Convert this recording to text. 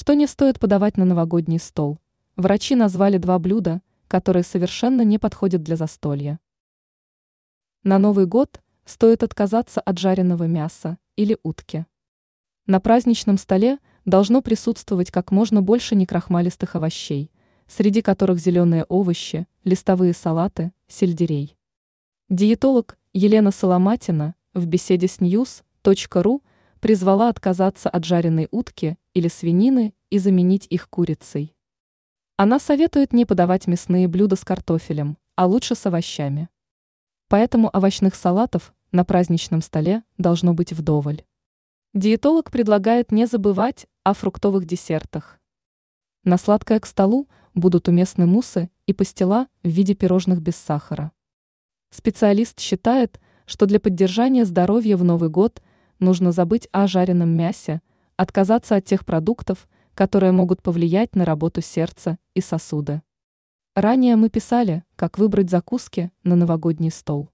Что не стоит подавать на новогодний стол? Врачи назвали два блюда, которые совершенно не подходят для застолья. На Новый год стоит отказаться от жареного мяса или утки. На праздничном столе должно присутствовать как можно больше некрахмалистых овощей, среди которых зеленые овощи, листовые салаты, сельдерей. Диетолог Елена Соломатина в беседе с news.ru призвала отказаться от жареной утки или свинины и заменить их курицей. Она советует не подавать мясные блюда с картофелем, а лучше с овощами. Поэтому овощных салатов на праздничном столе должно быть вдоволь. Диетолог предлагает не забывать о фруктовых десертах. На сладкое к столу будут уместны муссы и пастила в виде пирожных без сахара. Специалист считает, что для поддержания здоровья в Новый год нужно забыть о жареном мясе, отказаться от тех продуктов, которые могут повлиять на работу сердца и сосуды. Ранее мы писали, как выбрать закуски на новогодний стол.